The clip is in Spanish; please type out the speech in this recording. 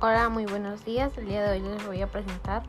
Hola, muy buenos días. El día de hoy les voy a presentar